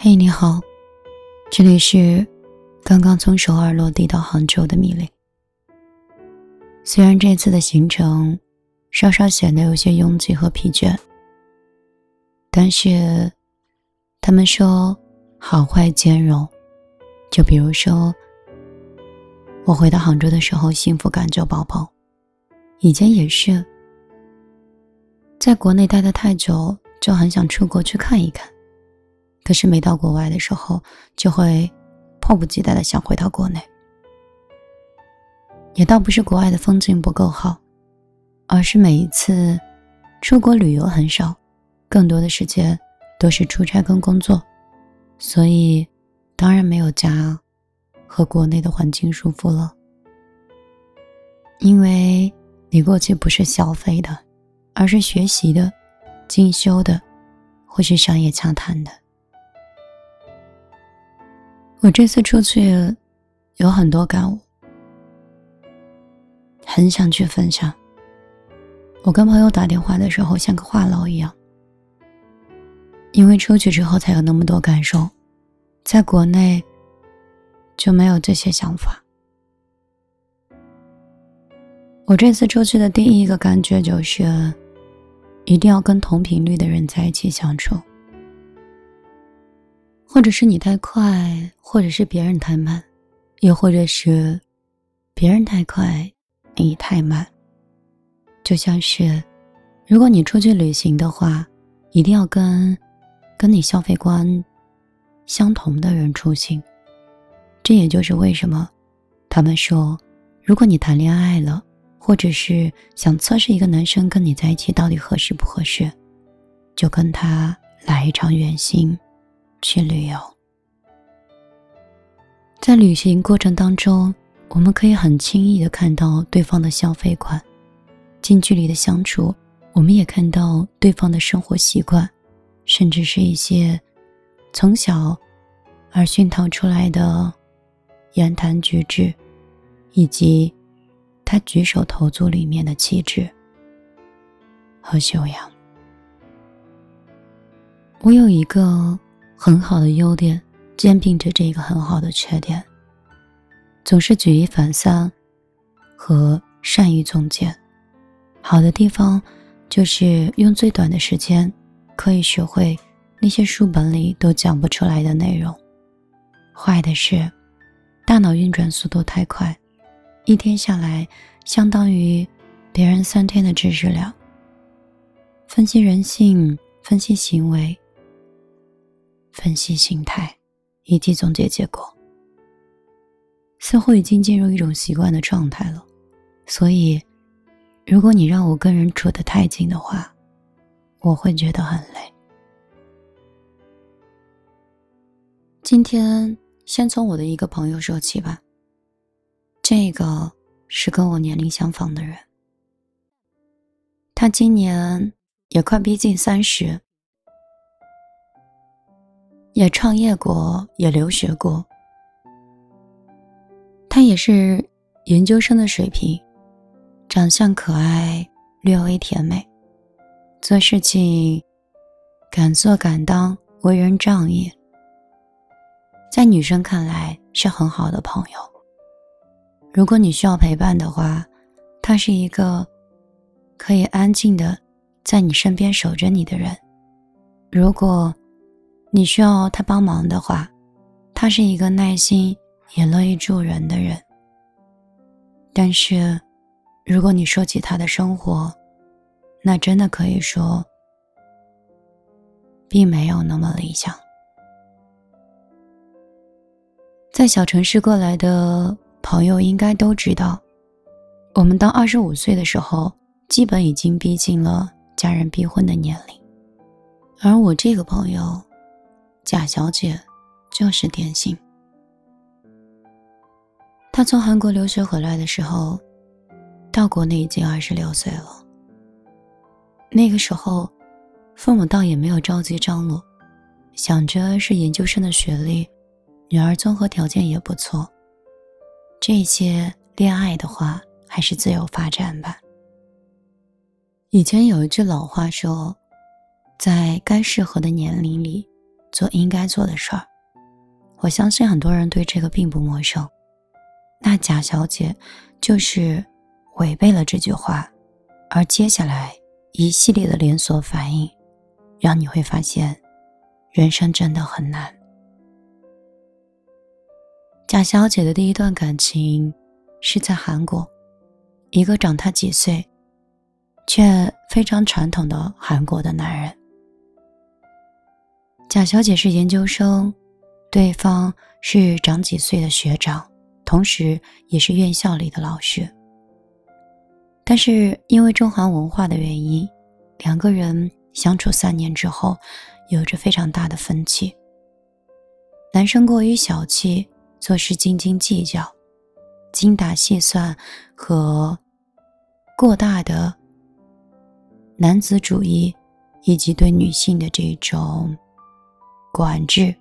嘿，你好，这里是刚刚从首尔落地到杭州的米粒。虽然这次的行程稍稍显得有些拥挤和疲倦，但是他们说好坏兼容。就比如说，我回到杭州的时候，幸福感就爆棚。以前也是，在国内待的太久，就很想出国去看一看。可是每到国外的时候，就会迫不及待的想回到国内。也倒不是国外的风景不够好，而是每一次出国旅游很少，更多的时间都是出差跟工作，所以当然没有家和国内的环境舒服了。因为你过去不是消费的，而是学习的、进修的，或是商业洽谈的。我这次出去有很多感悟，很想去分享。我跟朋友打电话的时候像个话痨一样，因为出去之后才有那么多感受，在国内就没有这些想法。我这次出去的第一个感觉就是，一定要跟同频率的人在一起相处。或者是你太快，或者是别人太慢，又或者是别人太快，你太慢。就像是，如果你出去旅行的话，一定要跟跟你消费观相同的人出行。这也就是为什么他们说，如果你谈恋爱了，或者是想测试一个男生跟你在一起到底合适不合适，就跟他来一场远行。去旅游，在旅行过程当中，我们可以很轻易的看到对方的消费观；近距离的相处，我们也看到对方的生活习惯，甚至是一些从小而熏陶出来的言谈举止，以及他举手投足里面的气质和修养。我有一个。很好的优点兼并着这一个很好的缺点，总是举一反三，和善于总结。好的地方就是用最短的时间可以学会那些书本里都讲不出来的内容。坏的是，大脑运转速度太快，一天下来相当于别人三天的知识量。分析人性，分析行为。分析心态，以及总结结果，似乎已经进入一种习惯的状态了。所以，如果你让我跟人处得太近的话，我会觉得很累。今天先从我的一个朋友说起吧。这个是跟我年龄相仿的人，他今年也快逼近三十。也创业过，也留学过。他也是研究生的水平，长相可爱，略微甜美，做事情敢做敢当，为人仗义，在女生看来是很好的朋友。如果你需要陪伴的话，他是一个可以安静的在你身边守着你的人。如果你需要他帮忙的话，他是一个耐心也乐意助人的人。但是，如果你说起他的生活，那真的可以说，并没有那么理想。在小城市过来的朋友应该都知道，我们到二十五岁的时候，基本已经逼近了家人逼婚的年龄，而我这个朋友。贾小姐就是典型。她从韩国留学回来的时候，到国内已经二十六岁了。那个时候，父母倒也没有着急张罗，想着是研究生的学历，女儿综合条件也不错。这些恋爱的话，还是自由发展吧。以前有一句老话说，在该适合的年龄里。做应该做的事儿。我相信很多人对这个并不陌生。那贾小姐就是违背了这句话，而接下来一系列的连锁反应，让你会发现，人生真的很难。贾小姐的第一段感情是在韩国，一个长她几岁，却非常传统的韩国的男人。贾小姐是研究生。对方是长几岁的学长，同时也是院校里的老师。但是因为中韩文化的原因，两个人相处三年之后，有着非常大的分歧。男生过于小气，做事斤斤计较、精打细算和过大的男子主义，以及对女性的这种管制。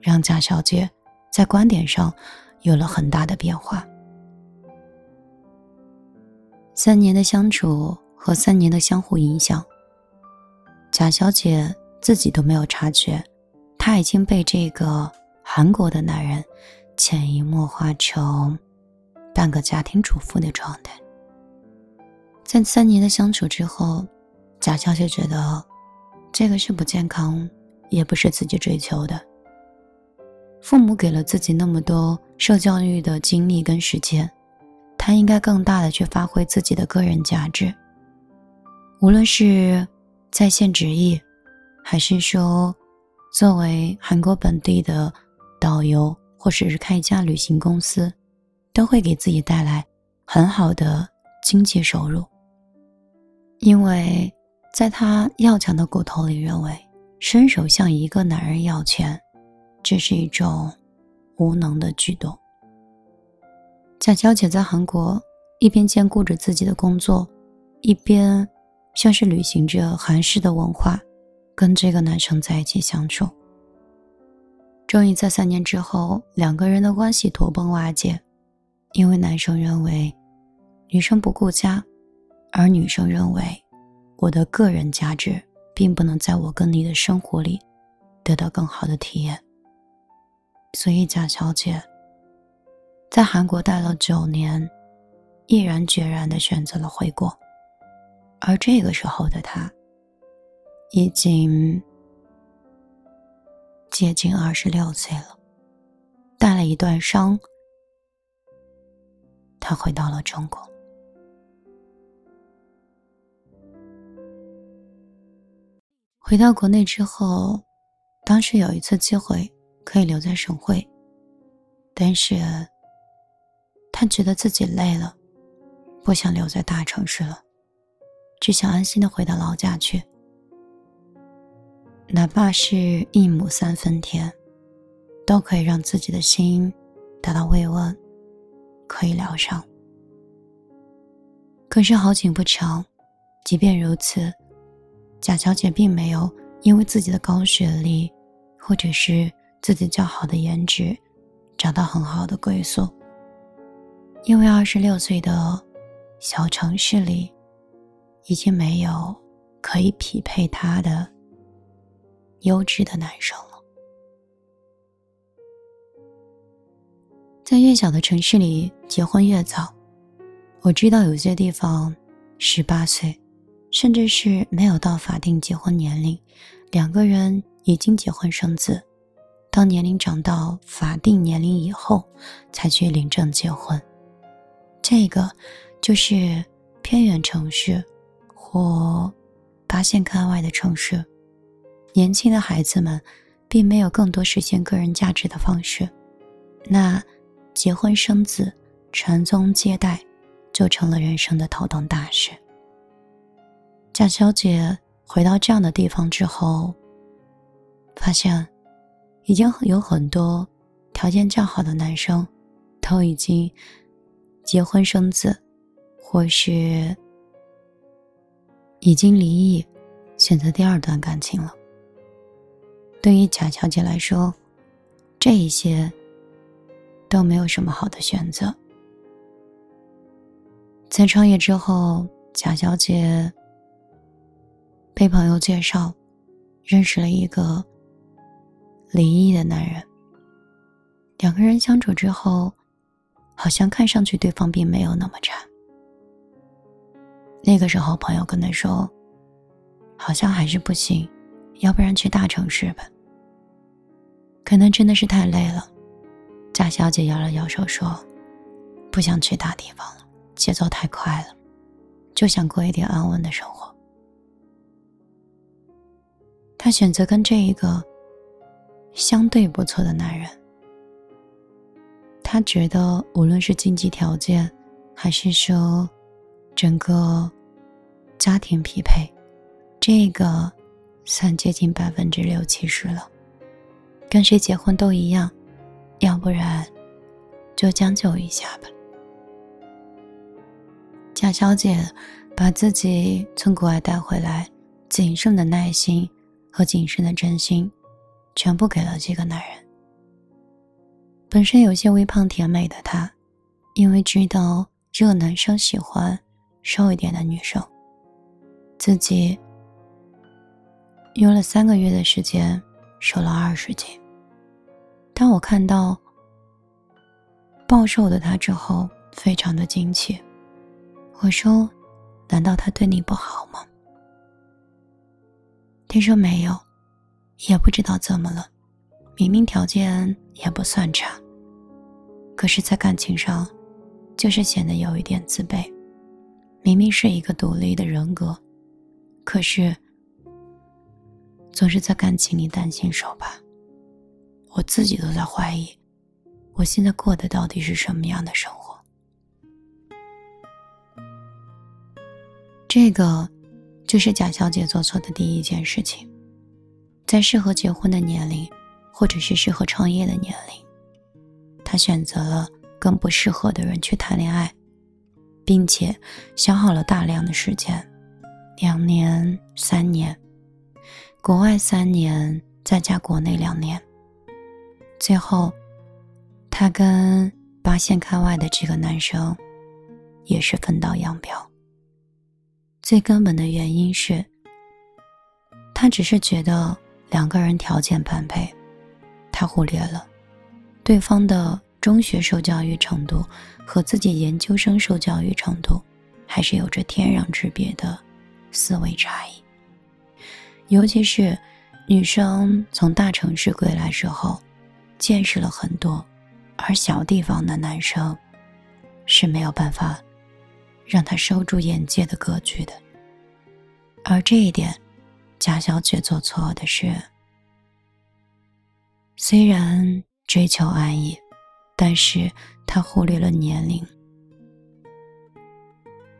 让贾小姐在观点上有了很大的变化。三年的相处和三年的相互影响，贾小姐自己都没有察觉，她已经被这个韩国的男人潜移默化成半个家庭主妇的状态。在三年的相处之后，贾小姐觉得这个是不健康，也不是自己追求的。父母给了自己那么多受教育的精力跟时间，他应该更大的去发挥自己的个人价值。无论是在线职业，还是说作为韩国本地的导游，或者是开一家旅行公司，都会给自己带来很好的经济收入。因为在他要强的骨头里，认为伸手向一个男人要钱。这是一种无能的举动。贾小姐在韩国一边兼顾着自己的工作，一边像是履行着韩式的文化，跟这个男生在一起相处。终于在三年之后，两个人的关系土崩瓦解，因为男生认为女生不顾家，而女生认为我的个人价值并不能在我跟你的生活里得到更好的体验。所以，贾小姐在韩国待了九年，毅然决然的选择了回国。而这个时候的她，已经接近二十六岁了，带了一段伤，她回到了中国。回到国内之后，当时有一次机会。可以留在省会，但是他觉得自己累了，不想留在大城市了，只想安心的回到老家去。哪怕是一亩三分田，都可以让自己的心得到慰问，可以疗伤。可是好景不长，即便如此，贾小姐并没有因为自己的高学历，或者是。自己较好的颜值，找到很好的归宿。因为二十六岁的小城市里，已经没有可以匹配他的优质的男生了。在越小的城市里结婚越早，我知道有些地方十八岁，甚至是没有到法定结婚年龄，两个人已经结婚生子。当年龄长到法定年龄以后，才去领证结婚。这个就是偏远城市或八线开外的城市，年轻的孩子们并没有更多实现个人价值的方式。那结婚生子、传宗接代，就成了人生的头等大事。贾小姐回到这样的地方之后，发现。已经有很多条件较好的男生，都已经结婚生子，或是已经离异，选择第二段感情了。对于贾小姐来说，这一些都没有什么好的选择。在创业之后，贾小姐被朋友介绍认识了一个。离异的男人。两个人相处之后，好像看上去对方并没有那么差。那个时候，朋友跟他说：“好像还是不行，要不然去大城市吧。”可能真的是太累了。贾小姐摇了摇手说：“不想去大地方了，节奏太快了，就想过一点安稳的生活。”她选择跟这一个相对不错的男人。她觉得，无论是经济条件，还是说整个家庭匹配，这个算接近百分之六七十了。跟谁结婚都一样，要不然就将就一下吧。贾小姐把自己从国外带回来仅剩的耐心和仅剩的真心，全部给了这个男人。本身有些微胖甜美的她，因为知道这个男生喜欢瘦一点的女生，自己用了三个月的时间瘦了二十斤。当我看到暴瘦的他之后，非常的惊奇。我说：“难道他对你不好吗？”听说：“没有，也不知道怎么了，明明条件也不算差。”可是，在感情上，就是显得有一点自卑。明明是一个独立的人格，可是总是在感情里担心受怕。我自己都在怀疑，我现在过的到底是什么样的生活？这个就是贾小姐做错的第一件事情，在适合结婚的年龄，或者是适合创业的年龄。她选择了更不适合的人去谈恋爱，并且消耗了大量的时间，两年、三年，国外三年，再加国内两年。最后，他跟八线开外的这个男生也是分道扬镳。最根本的原因是，他只是觉得两个人条件般配，他忽略了对方的。中学受教育程度和自己研究生受教育程度，还是有着天壤之别的思维差异。尤其是女生从大城市归来之后，见识了很多，而小地方的男生是没有办法让他收住眼界的格局的。而这一点，贾小姐做错的是，虽然追求安逸。但是他忽略了年龄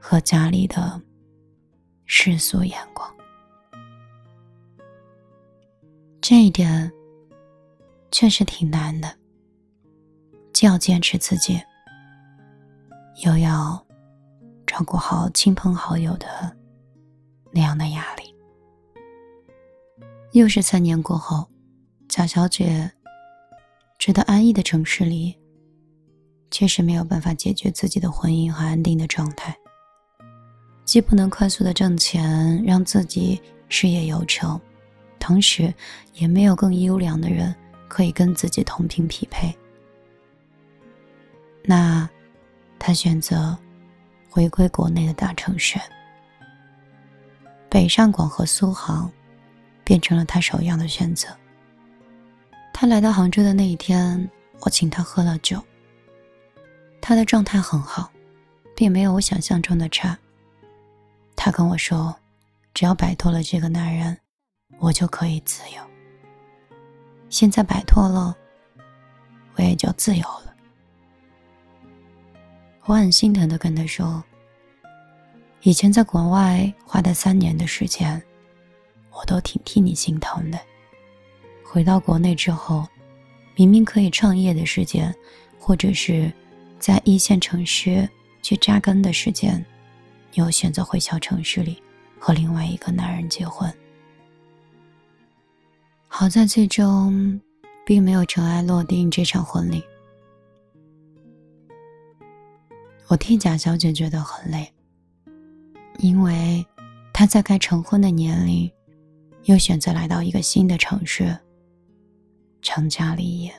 和家里的世俗眼光，这一点确实挺难的。既要坚持自己，又要照顾好亲朋好友的那样的压力。又是三年过后，贾小姐觉得安逸的城市里。确实没有办法解决自己的婚姻和安定的状态，既不能快速的挣钱让自己事业有成，同时也没有更优良的人可以跟自己同频匹配。那，他选择回归国内的大城市，北上广和苏杭变成了他首要的选择。他来到杭州的那一天，我请他喝了酒。他的状态很好，并没有我想象中的差。他跟我说：“只要摆脱了这个男人，我就可以自由。”现在摆脱了，我也就自由了。我很心疼的跟他说：“以前在国外花的三年的时间，我都挺替你心疼的。回到国内之后，明明可以创业的时间，或者是……”在一线城市去扎根的时间，你又选择回小城市里和另外一个男人结婚。好在最终并没有尘埃落定这场婚礼。我替贾小姐觉得很累，因为她在该成婚的年龄，又选择来到一个新的城市，成家立业。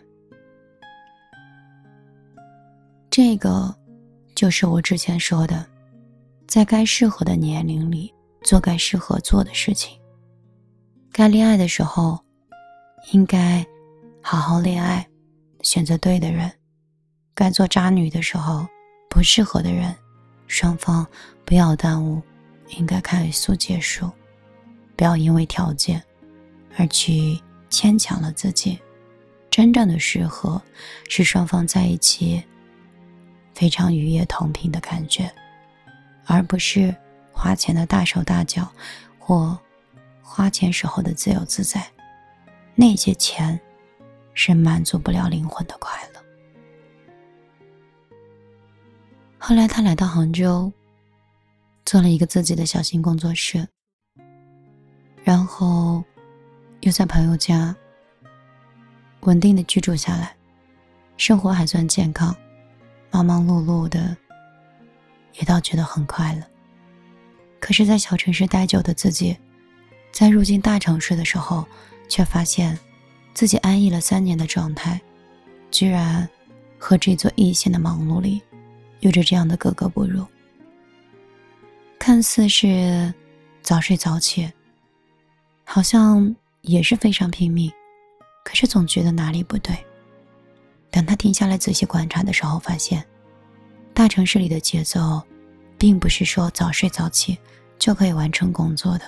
这个就是我之前说的，在该适合的年龄里做该适合做的事情。该恋爱的时候，应该好好恋爱，选择对的人；该做渣女的时候，不适合的人，双方不要耽误，应该快速结束，不要因为条件而去牵强了自己。真正的适合，是双方在一起非常愉悦同频的感觉，而不是花钱的大手大脚或。花钱时候的自由自在，那些钱是满足不了灵魂的快乐。后来他来到杭州，做了一个自己的小型工作室，然后又在朋友家稳定的居住下来，生活还算健康，忙忙碌碌的，也倒觉得很快乐。可是，在小城市待久的自己。在入境大城市的时候，却发现自己安逸了三年的状态，居然和这座一线的忙碌里有着这样的格格不入。看似是早睡早起，好像也是非常拼命，可是总觉得哪里不对。等他停下来仔细观察的时候，发现大城市里的节奏，并不是说早睡早起就可以完成工作的。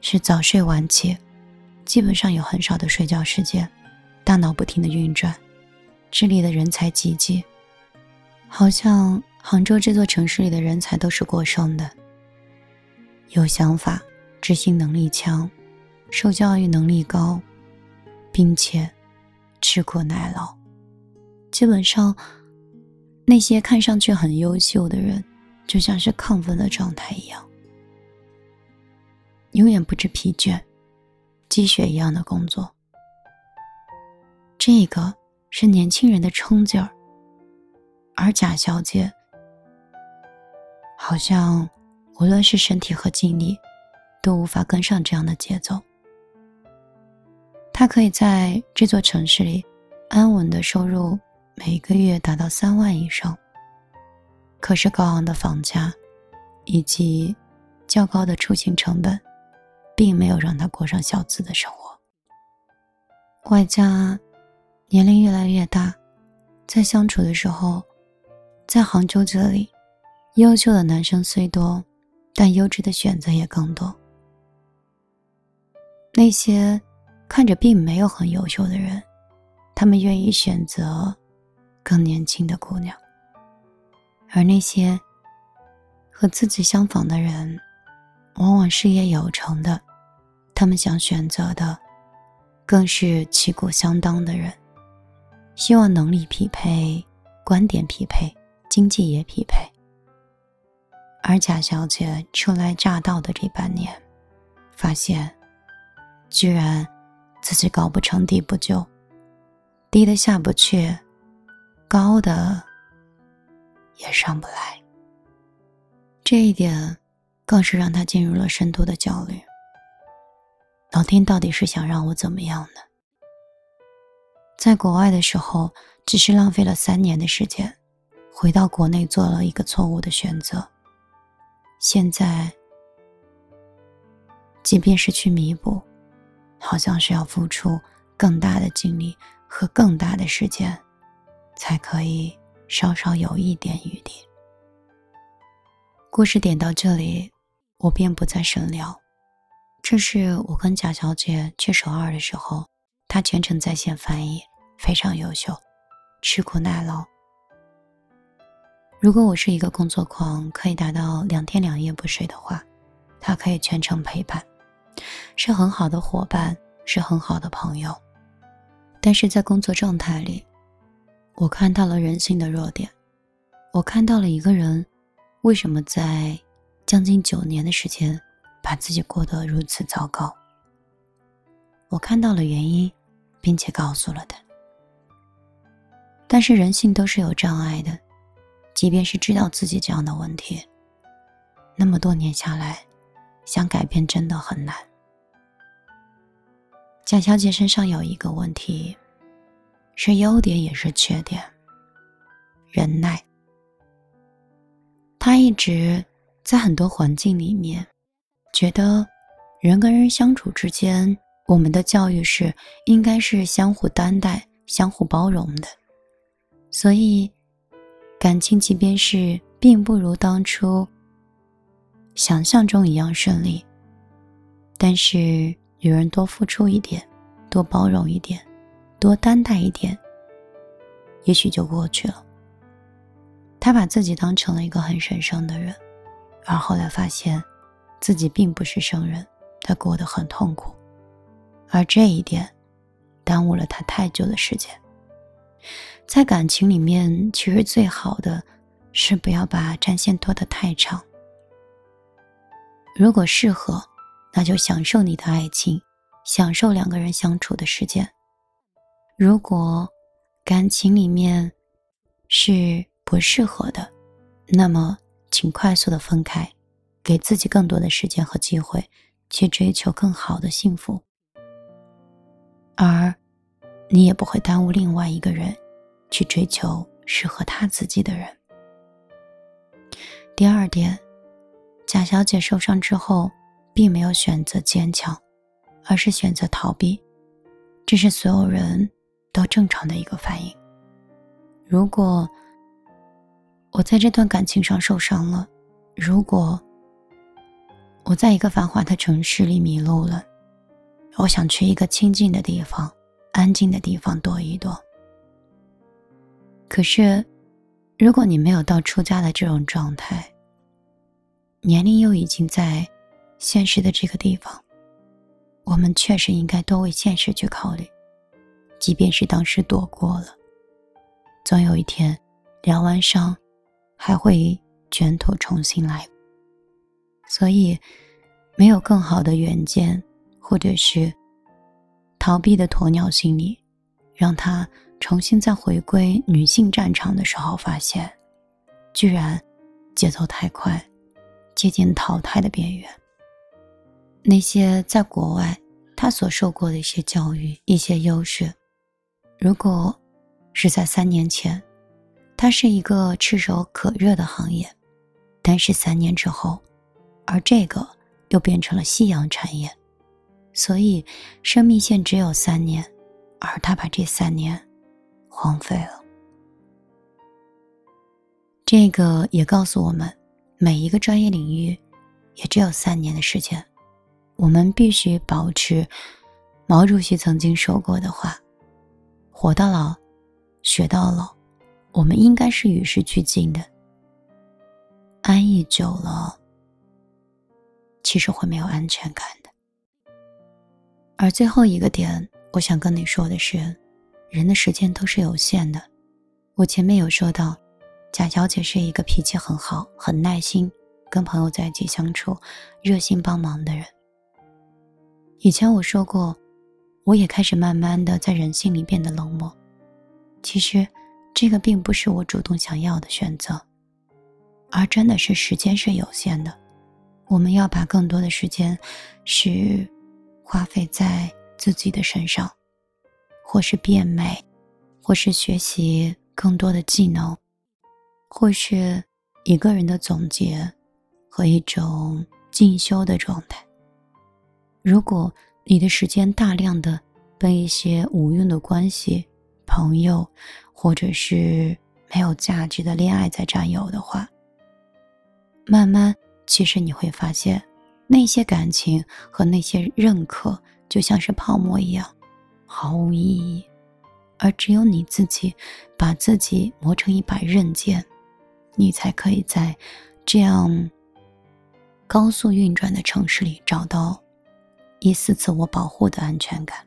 是早睡晚起，基本上有很少的睡觉时间，大脑不停的运转，这里的人才济济。好像杭州这座城市里的人才都是过剩的，有想法、执行能力强、受教育能力高，并且吃苦耐劳。基本上，那些看上去很优秀的人，就像是亢奋的状态一样。永远不知疲倦，积雪一样的工作。这个是年轻人的冲劲儿，而贾小姐好像无论是身体和精力，都无法跟上这样的节奏。她可以在这座城市里安稳的收入，每个月达到三万以上。可是高昂的房价，以及较高的出行成本。并没有让他过上小资的生活。外加年龄越来越大，在相处的时候，在杭州这里，优秀的男生虽多，但优质的选择也更多。那些看着并没有很优秀的人，他们愿意选择更年轻的姑娘；而那些和自己相仿的人，往往事业有成的，他们想选择的，更是旗鼓相当的人，希望能力匹配、观点匹配、经济也匹配。而贾小姐初来乍到的这半年，发现，居然自己高不成低不就，低的下不去，高的也上不来。这一点。更是让他进入了深度的焦虑。老天到底是想让我怎么样呢？在国外的时候，只是浪费了三年的时间，回到国内做了一个错误的选择。现在，即便是去弥补，好像是要付出更大的精力和更大的时间，才可以稍稍有一点余地。故事点到这里。我便不再深聊。这是我跟贾小姐去首尔的时候，她全程在线翻译，非常优秀，吃苦耐劳。如果我是一个工作狂，可以达到两天两夜不睡的话，他可以全程陪伴，是很好的伙伴，是很好的朋友。但是在工作状态里，我看到了人性的弱点，我看到了一个人为什么在。将近九年的时间，把自己过得如此糟糕。我看到了原因，并且告诉了他。但是人性都是有障碍的，即便是知道自己这样的问题，那么多年下来，想改变真的很难。贾小姐身上有一个问题，是优点也是缺点。忍耐。她一直在很多环境里面，觉得人跟人相处之间，我们的教育是应该是相互担待、相互包容的。所以，感情即便是并不如当初想象中一样顺利，但是女人多付出一点。多包容一点，多担待一点，也许就过去了。他把自己当成了一个很神圣的人，而后来发现，自己并不是圣人，他过得很痛苦，而这一点，耽误了他太久的时间。在感情里面，其实最好的是不要把战线拖得太长。如果适合，那就享受你的爱情。享受两个人相处的时间。如果感情里面是不适合的，那么请快速的分开，给自己更多的时间和机会去追求更好的幸福。而你也不会耽误另外一个人去追求适合他自己的人。第二点，贾小姐受伤之后，并没有选择坚强。而是选择逃避，这是所有人都正常的一个反应。如果我在这段感情上受伤了，如果我在一个繁华的城市里迷路了，我想去一个清静的地方、安静的地方躲一躲。可是，如果你没有到出家的这种状态，年龄又已经在现实的这个地方。我们确实应该多为现实去考虑，即便是当时躲过了，总有一天疗完伤，还会卷土重新来。所以，没有更好的远见，或者是逃避的鸵鸟心理，让他重新再回归女性战场的时候，发现，居然节奏太快，接近淘汰的边缘。那些在国外他所受过的一些教育、一些优势，如果是在三年前，它是一个炙手可热的行业，但是三年之后，而这个又变成了夕阳产业，所以生命线只有三年，而他把这三年荒废了。这个也告诉我们，每一个专业领域也只有三年的时间。我们必须保持毛主席曾经说过的话：“活到老，学到老。”我们应该是与时俱进的。安逸久了，其实会没有安全感。而最后一个点，我想跟你说的是，人的时间都是有限的。我前面有说到，贾小姐是一个脾气很好、很耐心，跟朋友在一起相处，热心帮忙的人。以前我说过，我也开始慢慢的在人性里变得冷漠。其实，这个并不是我主动想要的选择，而真的是时间是有限的。我们要把更多的时间，是花费在自己的身上，或是变美，或是学习更多的技能，或是一个人的总结和一种进修的状态。如果你的时间大量的被一些无用的关系、朋友，或者是没有价值的恋爱在占有的话，慢慢，其实你会发现，那些感情和那些认可就像是泡沫一样，毫无意义。而只有你自己把自己磨成一把刃剑，你才可以在这样高速运转的城市里找到。一丝自我保护的安全感。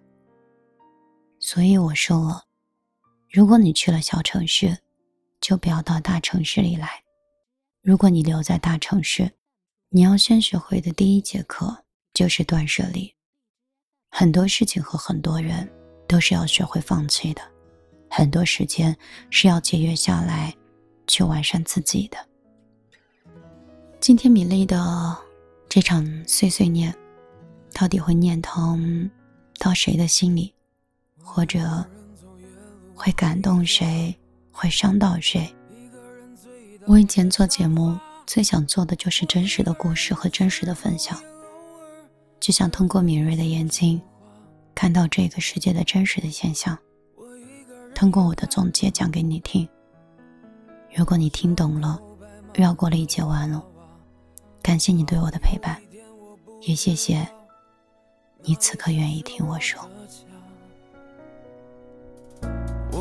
所以我说了，如果你去了小城市，就不要到大城市里来。如果你留在大城市，你要先学会的第一节课就是断舍离。很多事情和很多人都是要学会放弃的，很多时间是要节约下来，去完善自己的。今天米粒的这场碎碎念。到底会念通到谁的心里，或者会感动谁，会伤到谁。我以前做节目最想做的就是真实的故事和真实的分享，就想通过敏锐的眼睛看到这个世界的真实的现象，通过我的总结讲给你听。如果你听懂了，绕过了一节弯，感谢你对我的陪伴，也谢谢你此刻愿意听我说。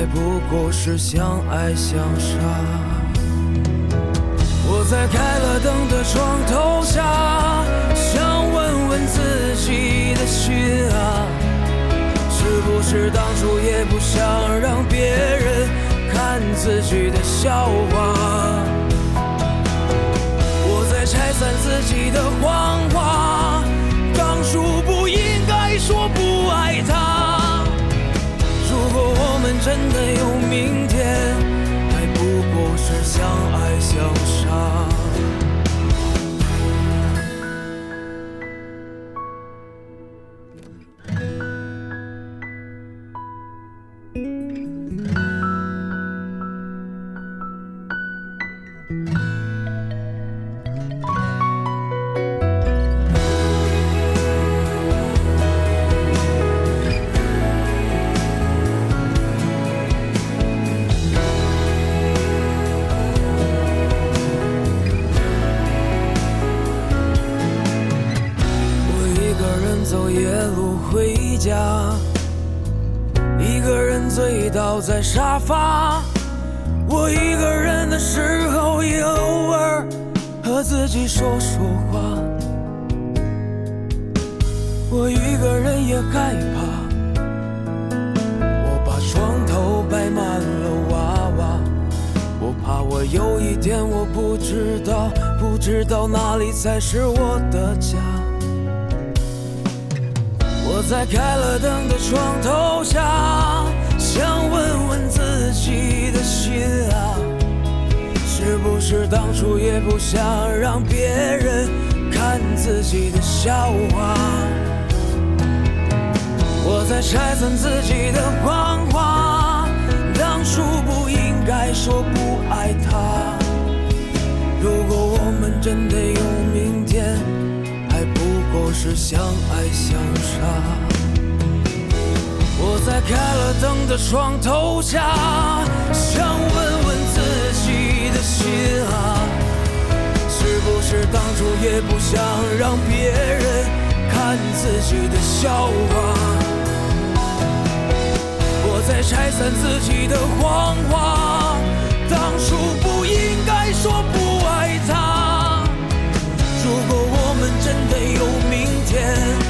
还不过是相爱相杀。我在开了灯的床头下，想问问自己的心啊，是不是当初也不想让别人看自己的笑话？我在拆散自己的谎话，真的有明天，还不过是相爱相杀。沙发，我一个人的时候也偶尔和自己说说话。我一个人也害怕，我把床头摆满了娃娃，我怕我有一天我不知道，不知道哪里才是我的家。我在开了灯的床头下。当初也不想让别人看自己的笑话？我在拆散自己的谎话，当初不应该说不爱他。如果我们真的有明天，还不过是相爱相杀。我在开了灯的床头下，想问问自己心啊，是不是当初也不想让别人看自己的笑话？我在拆散自己的谎话，当初不应该说不爱他。如果我们真的有明天。